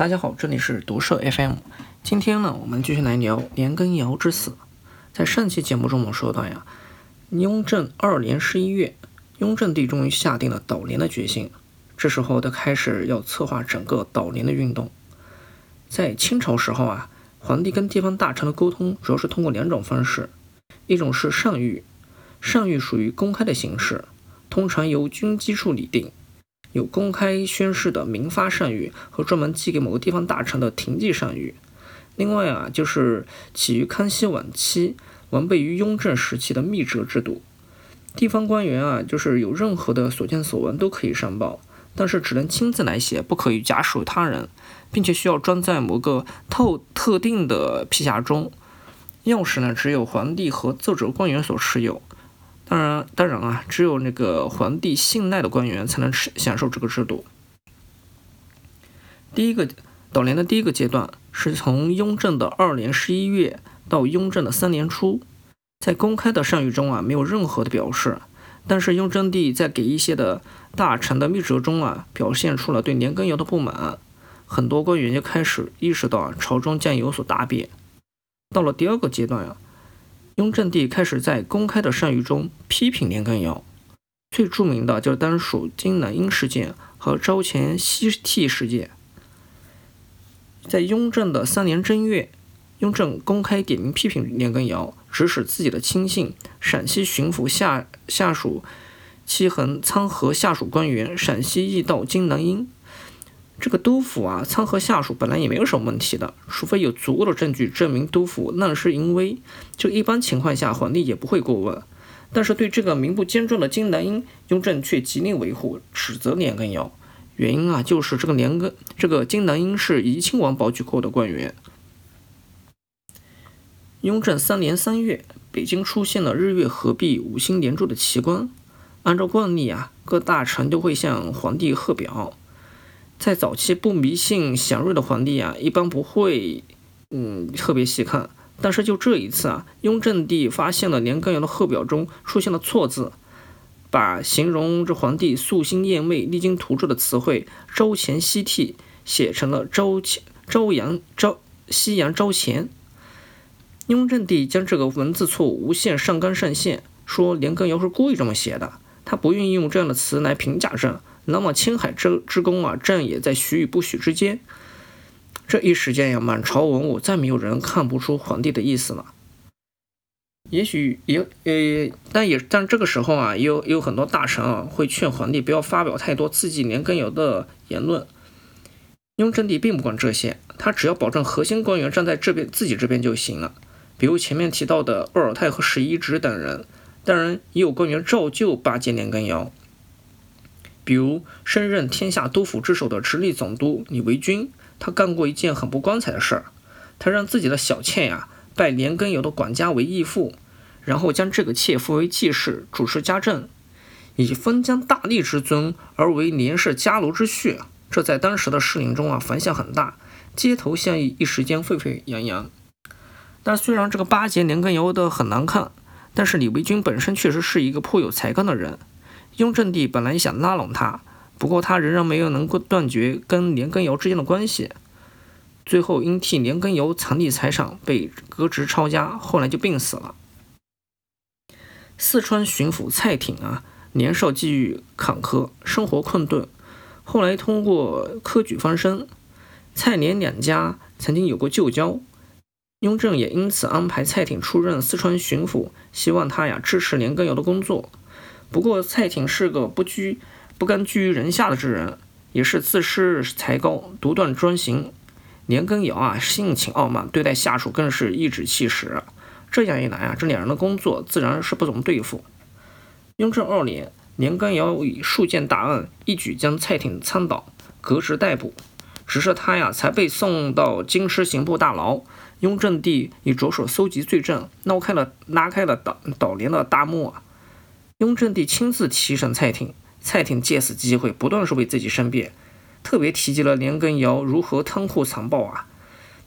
大家好，这里是毒社 FM。今天呢，我们继续来聊年羹尧之死。在上期节目中，我们说到呀，雍正二年十一月，雍正帝终于下定了倒年的决心。这时候，他开始要策划整个倒年的运动。在清朝时候啊，皇帝跟地方大臣的沟通主要是通过两种方式，一种是上谕，上谕属于公开的形式，通常由军机处拟定。有公开宣誓的明发上谕和专门寄给某个地方大臣的廷记上谕。另外啊，就是起于康熙晚期，完备于雍正时期的密折制度。地方官员啊，就是有任何的所见所闻都可以上报，但是只能亲自来写，不可以假属他人，并且需要装在某个特特定的皮匣中。钥匙呢，只有皇帝和奏折官员所持有。当然，当然啊，只有那个皇帝信赖的官员才能吃享受这个制度。第一个倒年的第一个阶段是从雍正的二年十一月到雍正的三年初，在公开的上谕中啊，没有任何的表示，但是雍正帝在给一些的大臣的密折中啊，表现出了对年羹尧的不满，很多官员就开始意识到啊，朝中将有所大变。到了第二个阶段啊。雍正帝开始在公开的上谕中批评年羹尧，最著名的就是当属金南英事件和招前西替事件。在雍正的三年正月，雍正公开点名批评年羹尧，指使自己的亲信陕西巡抚下下属戚恒仓和下属官员陕西驿道金南英。这个督府啊，参劾下属本来也没有什么问题的，除非有足够的证据证明督府滥施淫威，就一般情况下皇帝也不会过问。但是对这个名不见传的金南英，雍正却极力维护，指责年羹尧。原因啊，就是这个年羹这个金南英是怡亲王保举过的官员。雍正三年三月，北京出现了日月合璧、五星连珠的奇观。按照惯例啊，各大臣都会向皇帝贺表。在早期不迷信祥瑞的皇帝啊，一般不会，嗯，特别细看。但是就这一次啊，雍正帝发现了年羹尧的贺表中出现了错字，把形容这皇帝夙兴厌媚、励精图治的词汇“朝前夕替”写成了“朝前朝阳朝夕阳朝前”。雍正帝将这个文字错误无限上纲上线，说年羹尧是故意这么写的，他不愿意用这样的词来评价朕。那么青海之之功啊，朕也在许与不许之间。这一时间呀，满朝文武再没有人看不出皇帝的意思了。也许也呃，但也但这个时候啊，也有有很多大臣啊，会劝皇帝不要发表太多刺激年羹尧的言论。雍正帝并不管这些，他只要保证核心官员站在这边自己这边就行了。比如前面提到的鄂尔泰和史一直等人，当然也有官员照旧巴结年羹尧。比如升任天下督府之首的直隶总督李维钧，他干过一件很不光彩的事儿，他让自己的小妾呀拜年羹尧的管家为义父，然后将这个妾扶为继室，主持家政，以封疆大吏之尊而为连氏家奴之婿。这在当时的士林中啊反响很大，街头巷议一时间沸沸扬扬。但虽然这个巴结年羹尧的很难看，但是李维钧本身确实是一个颇有才干的人。雍正帝本来想拉拢他，不过他仍然没有能够断绝跟年羹尧之间的关系。最后因替年羹尧藏匿财产被革职抄家，后来就病死了。四川巡抚蔡挺啊，年少际遇坎坷，生活困顿，后来通过科举翻身。蔡年两家曾经有过旧交，雍正也因此安排蔡挺出任四川巡抚，希望他呀支持年羹尧的工作。不过蔡挺是个不居不甘居于人下的之人，也是自恃才高、独断专行。年羹尧啊，性情傲慢，对待下属更是颐指气使。这样一来啊，这两人的工作自然是不怎么对付。雍正二年，年羹尧以数件大案，一举将蔡挺参倒，革职逮捕。只是他呀，才被送到京师刑部大牢，雍正帝已着手搜集罪证，闹开了拉开了倒倒连的大幕啊。雍正帝亲自提审蔡廷，蔡廷借此机会不断是为自己申辩，特别提及了年羹尧如何贪酷残暴啊！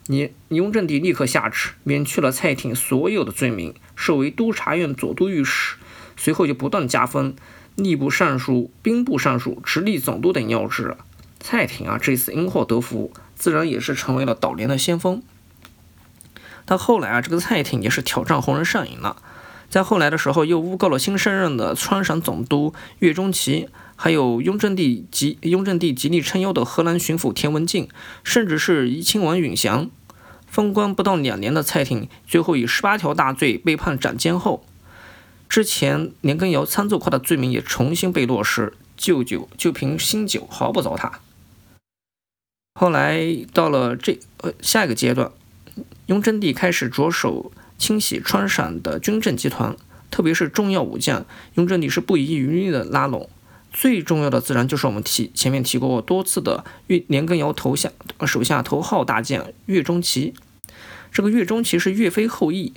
你雍正帝立刻下旨，免去了蔡廷所有的罪名，设为督察院左都御史，随后就不断加封吏部尚书、兵部尚书、直隶总督等要职。蔡廷啊这次因祸得福，自然也是成为了倒连的先锋。但后来啊，这个蔡廷也是挑战红人上瘾了，在后来的时候又诬告了新上任的川陕总督岳钟琪，还有雍正帝极雍正帝极力撑腰的河南巡抚田文镜，甚至是怡亲王允祥。封官不到两年的蔡廷，最后以十八条大罪被判斩监后，之前年羹尧参奏夸的罪名也重新被落实，旧酒就凭新酒毫不糟蹋。后来到了这呃下一个阶段。雍正帝开始着手清洗川陕的军政集团，特别是重要武将，雍正帝是不遗余力的拉拢。最重要的自然就是我们提前面提过多次的岳年羹尧头下手下头号大将岳钟琪。这个岳钟琪是岳飞后裔，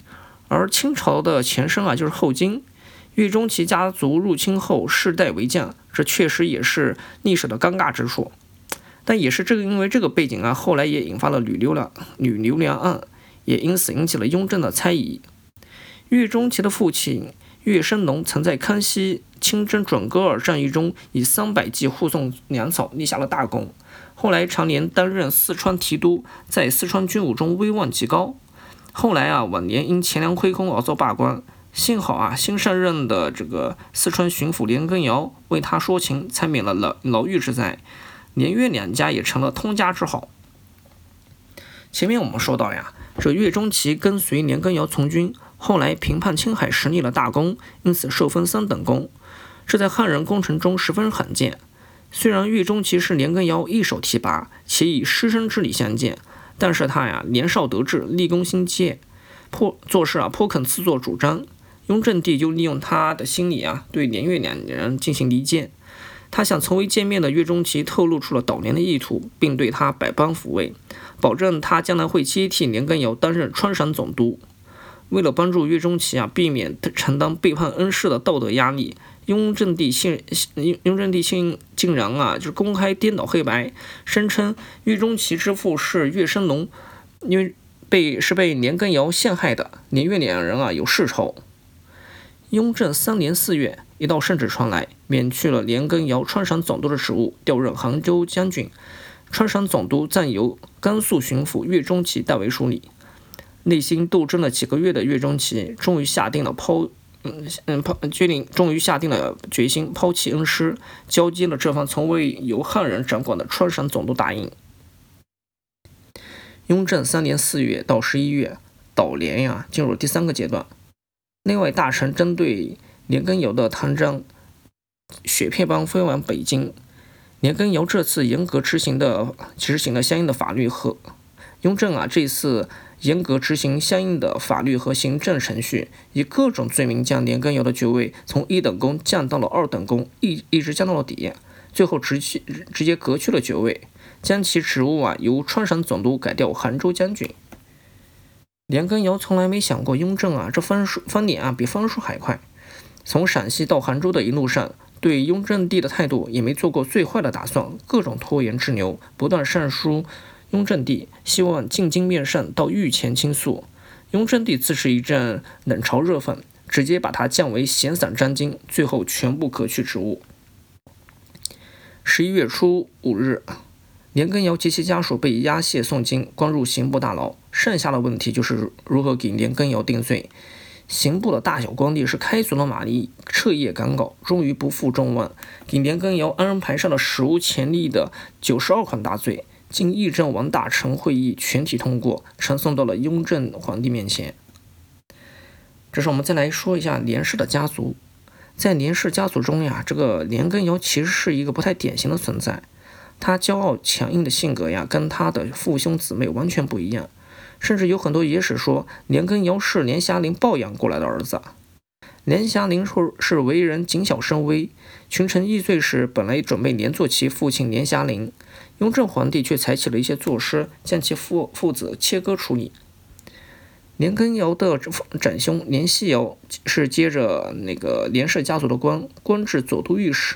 而清朝的前身啊就是后金。岳钟琪家族入侵后世代为将，这确实也是历史的尴尬之处。但也是这个因为这个背景啊，后来也引发了吕留良吕留良案。也因此引起了雍正的猜疑。岳钟琪的父亲岳升龙曾在康熙亲征准噶尔战役中以三百骑护送粮草，立下了大功。后来常年担任四川提督，在四川军务中威望极高。后来啊，晚年因钱粮亏空而遭罢官。幸好啊，新上任的这个四川巡抚年羹尧为他说情，才免了牢牢狱之灾。年岳两家也成了通家之好。前面我们说到呀。这岳钟琪跟随年羹尧从军，后来平叛青海时立了大功，因此受封三等功，这在汉人功臣中十分罕见。虽然岳钟琪是年羹尧一手提拔，且以师生之礼相见，但是他呀年少得志，立功心切，颇做事啊颇肯自作主张。雍正帝就利用他的心理啊，对年岳两人进行离间。他向从未见面的岳钟琪透露出了倒连的意图，并对他百般抚慰。保证他将来会接替年羹尧担任川陕总督。为了帮助岳钟琪啊，避免承担背叛恩师的道德压力，雍正帝信雍正帝信竟然啊，就是公开颠倒黑白，声称岳钟琪之父是岳升龙，因为被是被年羹尧陷害的，年岳两人啊有世仇。雍正三年四月，一道圣旨传来，免去了年羹尧川陕总督的职务，调任杭州将军。川陕总督暂由甘肃巡抚岳钟琪代为处理。内心斗争了几个月的岳钟琪，终于下定了抛，嗯嗯抛决定，终于下定了决心抛弃恩师，交接了这份从未由汉人掌管的川陕总督大印。雍正三年四月到十一月，岛连呀进入第三个阶段。内外大臣针对年羹尧的贪赃，雪片般飞往北京。年羹尧这次严格执行的执行了相应的法律和雍正啊，这次严格执行相应的法律和行政程序，以各种罪名将年羹尧的爵位从一等功降到了二等功，一一直降到了底，最后直接直接革去了爵位，将其职务啊由川陕总督改调杭州将军。年羹尧从来没想过雍正啊这翻书翻脸啊比翻书还快，从陕西到杭州的一路上。对雍正帝的态度也没做过最坏的打算，各种拖延滞留，不断上书雍正帝，希望进京面圣到御前倾诉。雍正帝自是一阵冷嘲热讽，直接把他降为闲散张京，最后全部革去职务。十一月初五日，年羹尧及其家属被押解送京，关入刑部大牢。剩下的问题就是如何给年羹尧定罪。刑部的大小官吏是开足了马力，彻夜赶稿，终于不负众望，给年羹尧安排上了史无前例的九十二款大罪，经议政王大臣会议全体通过，呈送到了雍正皇帝面前。这是我们再来说一下连氏的家族，在连氏家族中呀，这个年羹尧其实是一个不太典型的存在，他骄傲强硬的性格呀，跟他的父兄姊妹完全不一样。甚至有很多野史说，年羹尧是年霞龄抱养过来的儿子。年霞龄是是为人谨小慎微，群臣议罪时本来准备连坐其父亲年霞龄，雍正皇帝却采取了一些措施，将其父父子切割处理。年羹尧的长兄年希尧是接着那个连氏家族的官，官至左都御史，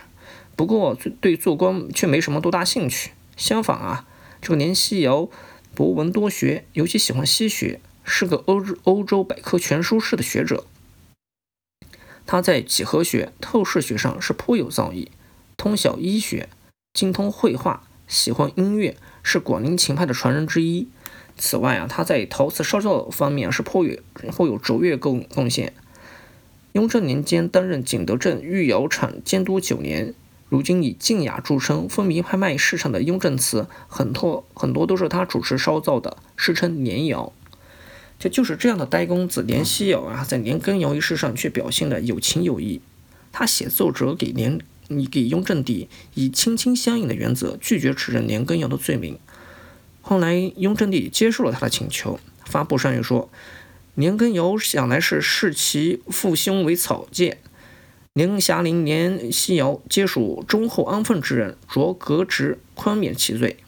不过对做官却没什么多大兴趣。相反啊，这个年希尧。博闻多学，尤其喜欢西学，是个欧欧洲百科全书式的学者。他在几何学、透视学上是颇有造诣，通晓医学，精通绘画，喜欢音乐，是广陵琴派的传人之一。此外啊，他在陶瓷烧造方面是颇有颇有卓越贡贡献。雍正年间担任景德镇御窑厂监督九年，如今以静雅著称、风靡拍卖市场的雍正瓷，很多很多都是他主持烧造的，世称年窑。这就是这样的呆公子年希尧啊，在年羹尧一事上却表现的有情有义。他写奏折给年你给雍正帝，以亲亲相印的原则拒绝指认年羹尧的罪名。后来雍正帝接受了他的请求，发布上谕说：年羹尧想来是视其父兄为草芥，年霞龄、年锡尧皆属忠厚安分之人，着革职宽免其罪。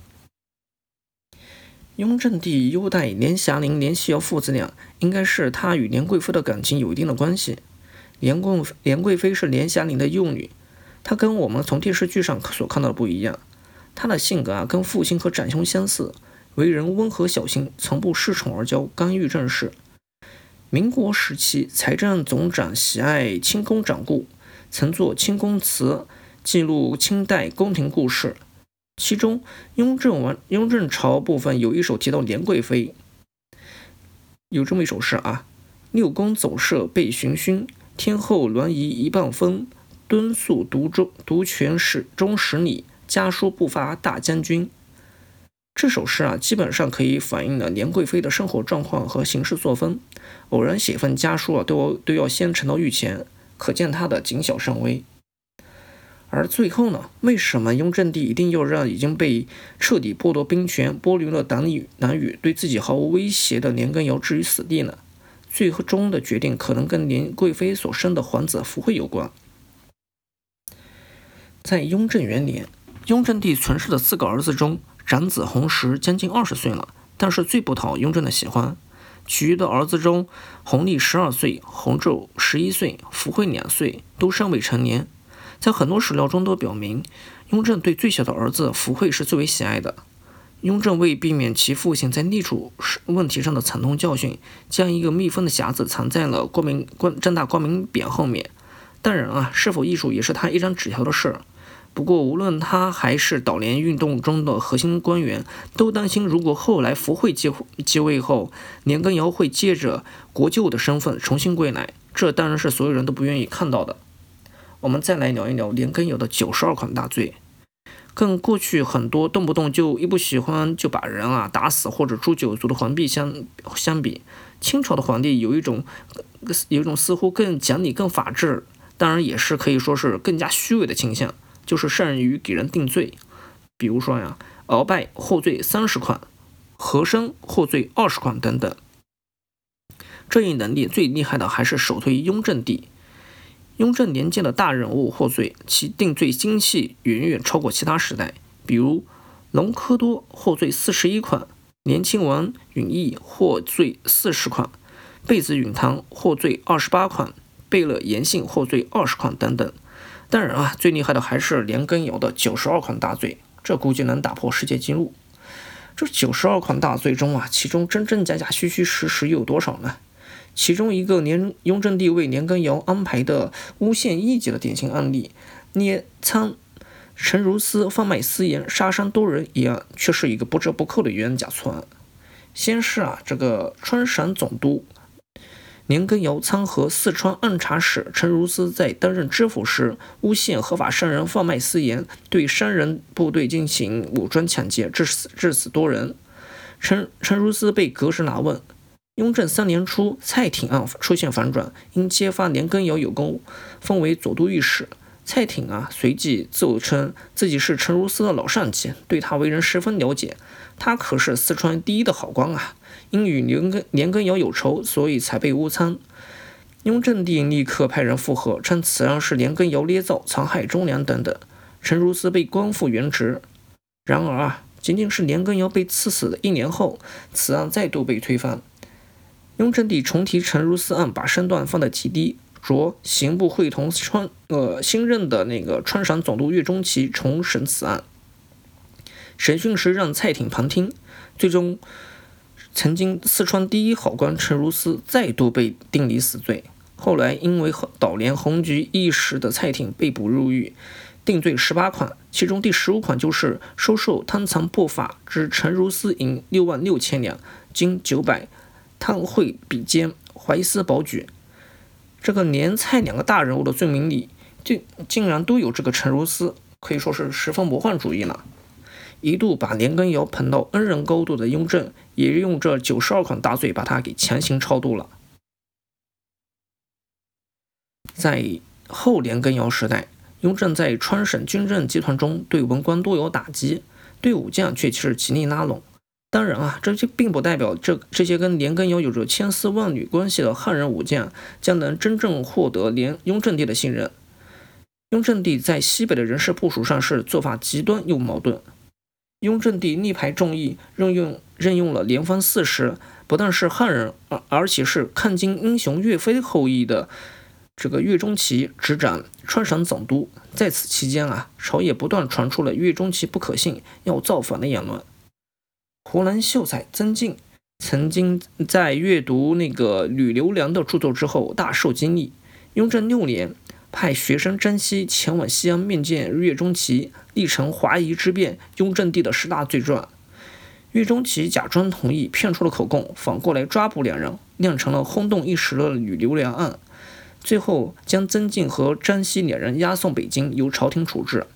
雍正帝优待连霞龄、连锡尧父子俩，应该是他与连贵妃的感情有一定的关系。连贵连贵妃是连霞龄的幼女，她跟我们从电视剧上所看到的不一样。她的性格啊，跟父亲和长兄相似，为人温和小心，从不恃宠而骄，干预政事。民国时期，财政总长喜爱清宫掌故，曾作《清宫词》，记录清代宫廷故事。其中，雍正王雍正朝部分有一首提到莲贵妃，有这么一首诗啊：六宫走射被寻勋，天后鸾仪一半分，敦肃独中独权始终使你，家书不发大将军。这首诗啊，基本上可以反映了年贵妃的生活状况和行事作风。偶然写份家书啊，都都要先呈到御前，可见她的谨小慎微。而最后呢，为什么雍正帝一定要让已经被彻底剥夺兵权、剥离了党羽、党羽、对自己毫无威胁的年羹尧置于死地呢？最终的决定可能跟年贵妃所生的皇子福惠有关。在雍正元年，雍正帝存世的四个儿子中，长子弘时将近二十岁了，但是最不讨雍正的喜欢。其余的儿子中，弘历十二岁，弘昼十一岁，福惠两岁，都尚未成年。在很多史料中都表明，雍正对最小的儿子福惠是最为喜爱的。雍正为避免其父亲在立储问题上的惨痛教训，将一个密封的匣子藏在了光明光正大光明匾后面。当然啊，是否艺术也是他一张纸条的事。不过，无论他还是倒联运动中的核心官员，都担心，如果后来福惠继继位后，年羹尧会借着国舅的身份重新归来，这当然是所有人都不愿意看到的。我们再来聊一聊年羹尧的九十二款大罪，跟过去很多动不动就一不喜欢就把人啊打死或者诛九族的皇帝相相比，清朝的皇帝有一种有一种似乎更讲理、更法治，当然也是可以说是更加虚伪的倾向，就是善于给人定罪。比如说呀，鳌拜获罪三十款，和珅获罪二十款等等。这一能力最厉害的还是首推雍正帝。雍正年间的大人物获罪，其定罪精细远远超过其他时代。比如，隆科多获罪四十一款，年亲王允义获罪四十款，贝子允堂获罪二十八款，贝勒严信获罪二十款等等。当然啊，最厉害的还是年羹尧的九十二款大罪，这估计能打破世界纪录。这九十二款大罪中啊，其中真真假假、虚虚实实又有多少呢？其中一个年雍正帝为年羹尧安排的诬陷异己的典型案例，捏参陈如思贩卖私盐杀伤多人一案，却是一个不折不扣的冤假错案。先是啊，这个川陕总督年羹尧参和四川按察使陈如思在担任知府时，诬陷合法商人贩卖私盐，对商人部队进行武装抢劫，致死致死多人。陈陈如思被革职拿问。雍正三年初，蔡挺案出现反转，因揭发年羹尧有功，封为左都御史。蔡挺啊，随即自称自己是陈如思的老上级，对他为人十分了解。他可是四川第一的好官啊，因与年羹年羹尧有仇，所以才被诬参。雍正帝立刻派人复核，称此案是年羹尧捏造，残害忠良等等。陈如丝被官复原职。然而啊，仅仅是年羹尧被赐死的一年后，此案再度被推翻。雍正帝重提陈如丝案，把身段放得极低，着刑部会同川呃新任的那个川陕总督岳钟琪重审此案。审讯时让蔡挺旁听，最终曾经四川第一好官陈如丝再度被定理死罪。后来因为捣连红局一时的蔡挺被捕入狱，定罪十八款，其中第十五款就是收受贪藏不法之陈如思银六万六千两，金九百，贪贿比肩，怀私保举。这个连蔡两个大人物的罪名里，竟竟然都有这个陈如思，可以说是十分魔幻主义了。一度把连根尧捧到恩人高度的雍正，也用这九十二款大罪把他给强行超度了。在后连根尧时代。雍正在川省军政集团中对文官多有打击，对武将却是极力拉拢。当然啊，这些并不代表这这些跟年羹尧有着千丝万缕关系的汉人武将将能真正获得连雍正帝的信任。雍正帝在西北的人事部署上是做法极端又矛盾。雍正帝力排众议，任用任用了连方四十，不但是汉人，而而且是抗金英雄岳飞后裔的。这个岳钟琪执掌川陕总督，在此期间啊，朝野不断传出了岳钟琪不可信、要造反的言论。湖南秀才曾静曾经在阅读那个吕留良的著作之后大受惊异。雍正六年，派学生张熙前往西安面见岳钟琪，历成华夷之变、雍正帝的十大罪状。岳钟琪假装同意，骗出了口供，反过来抓捕两人，酿成了轰动一时的吕留良案。最后将曾静和张熙两人押送北京，由朝廷处置。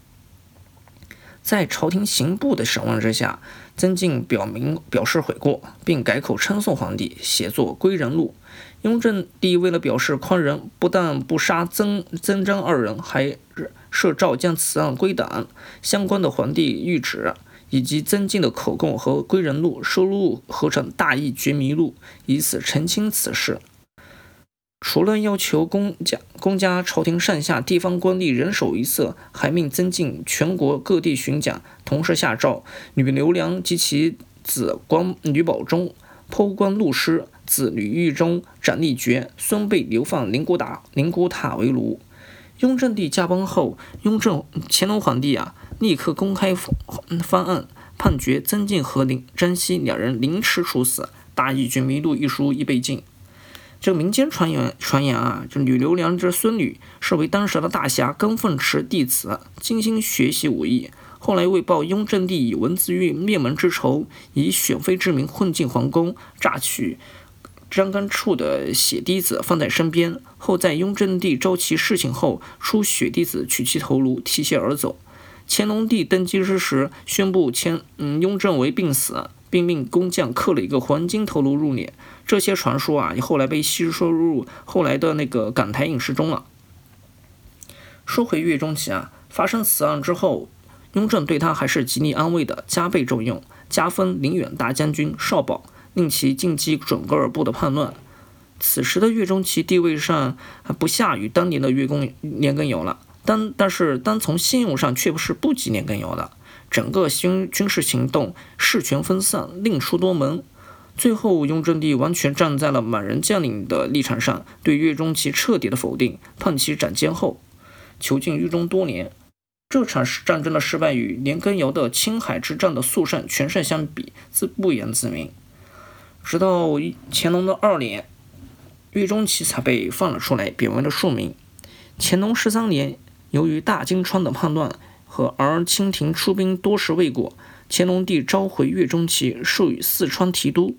在朝廷刑部的审问之下，曾静表明表示悔过，并改口称颂皇帝，写作《归人录》。雍正帝为了表示宽仁，不但不杀曾曾张二人，还设诏将此案归档。相关的皇帝谕旨以及曾静的口供和《归人录》收录合成《大义绝迷录》，以此澄清此事。除了要求公家公家朝廷上下地方官吏人手一色，还命增进全国各地巡讲，同时下诏吕留良及其子光吕保中剖官戮尸，子吕玉中斩立决，孙辈流放宁古塔宁古塔为奴。雍正帝驾崩后，雍正乾隆皇帝啊，立刻公开方案，判决曾静和林张熙两人凌迟处死，《大义军迷录》一书亦被禁。这民间传言传言啊，这吕留良之孙女是为当时的大侠甘凤池弟子，精心学习武艺。后来为报雍正帝以文字狱灭门之仇，以选妃之名混进皇宫，榨取张干处的血滴子放在身边。后在雍正帝召其侍寝后，出血滴子取其头颅，提携而走。乾隆帝登基之时，宣布乾嗯雍正为病死。并命工匠刻了一个黄金头颅入殓，这些传说啊，也后来被吸收入后来的那个港台影视中了。说回岳钟琪啊，发生此案之后，雍正对他还是极力安慰的，加倍重用，加封宁远大将军、少保，令其进击准噶尔部的叛乱。此时的岳钟琪地位上还不下于当年的岳公年羹尧了，但但是单从信用上却不是不及年羹尧的。整个军军事行动事权分散，另出多门。最后，雍正帝完全站在了满人将领的立场上，对岳钟琪彻底的否定，判其斩监后，囚禁狱中多年。这场战争的失败与年羹尧的青海之战的速胜全胜相比，自不言自明。直到乾隆的二年，岳钟琪才被放了出来，贬为了庶民。乾隆十三年，由于大金川的叛乱。和而清廷出兵多时未果，乾隆帝召回岳钟琪，授予四川提督。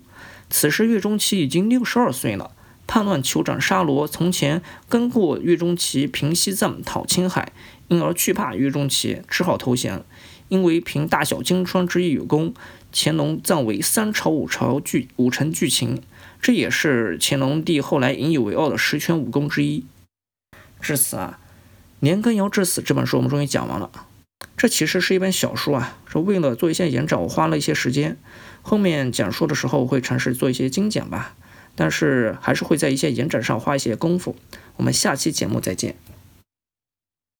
此时岳钟琪已经六十二岁了。叛乱酋长沙罗从前跟过岳钟琪平西藏讨青海，因而惧怕岳钟琪，只好投降。因为凭大小金川之役有功，乾隆赞为三朝五朝俱五臣俱擒，这也是乾隆帝后来引以为傲的十全武功之一。至此啊，年羹尧之死这本书我们终于讲完了。这其实是一本小书啊，说为了做一些延展，我花了一些时间。后面讲述的时候会尝试做一些精简吧，但是还是会在一些延展上花一些功夫。我们下期节目再见。